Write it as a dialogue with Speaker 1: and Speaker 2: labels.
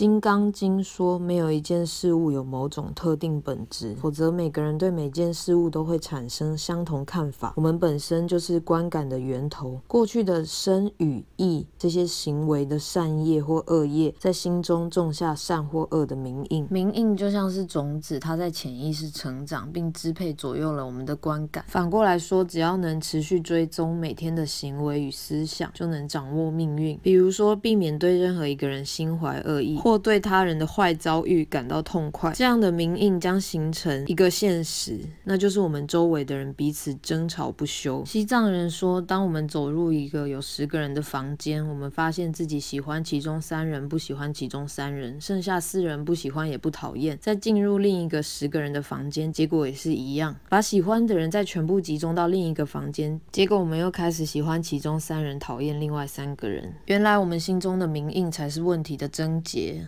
Speaker 1: 金刚经说，没有一件事物有某种特定本质，否则每个人对每件事物都会产生相同看法。我们本身就是观感的源头，过去的身与意这些行为的善业或恶业，在心中种下善或恶的名印。名印就像是种子，它在潜意识成长，并支配左右了我们的观感。反过来说，只要能持续追踪每天的行为与思想，就能掌握命运。比如说，避免对任何一个人心怀恶意，或或对他人的坏遭遇感到痛快，这样的名印将形成一个现实，那就是我们周围的人彼此争吵不休。西藏人说，当我们走入一个有十个人的房间，我们发现自己喜欢其中三人，不喜欢其中三人，剩下四人不喜欢也不讨厌。再进入另一个十个人的房间，结果也是一样。把喜欢的人再全部集中到另一个房间，结果我们又开始喜欢其中三人，讨厌另外三个人。原来我们心中的名印才是问题的症结。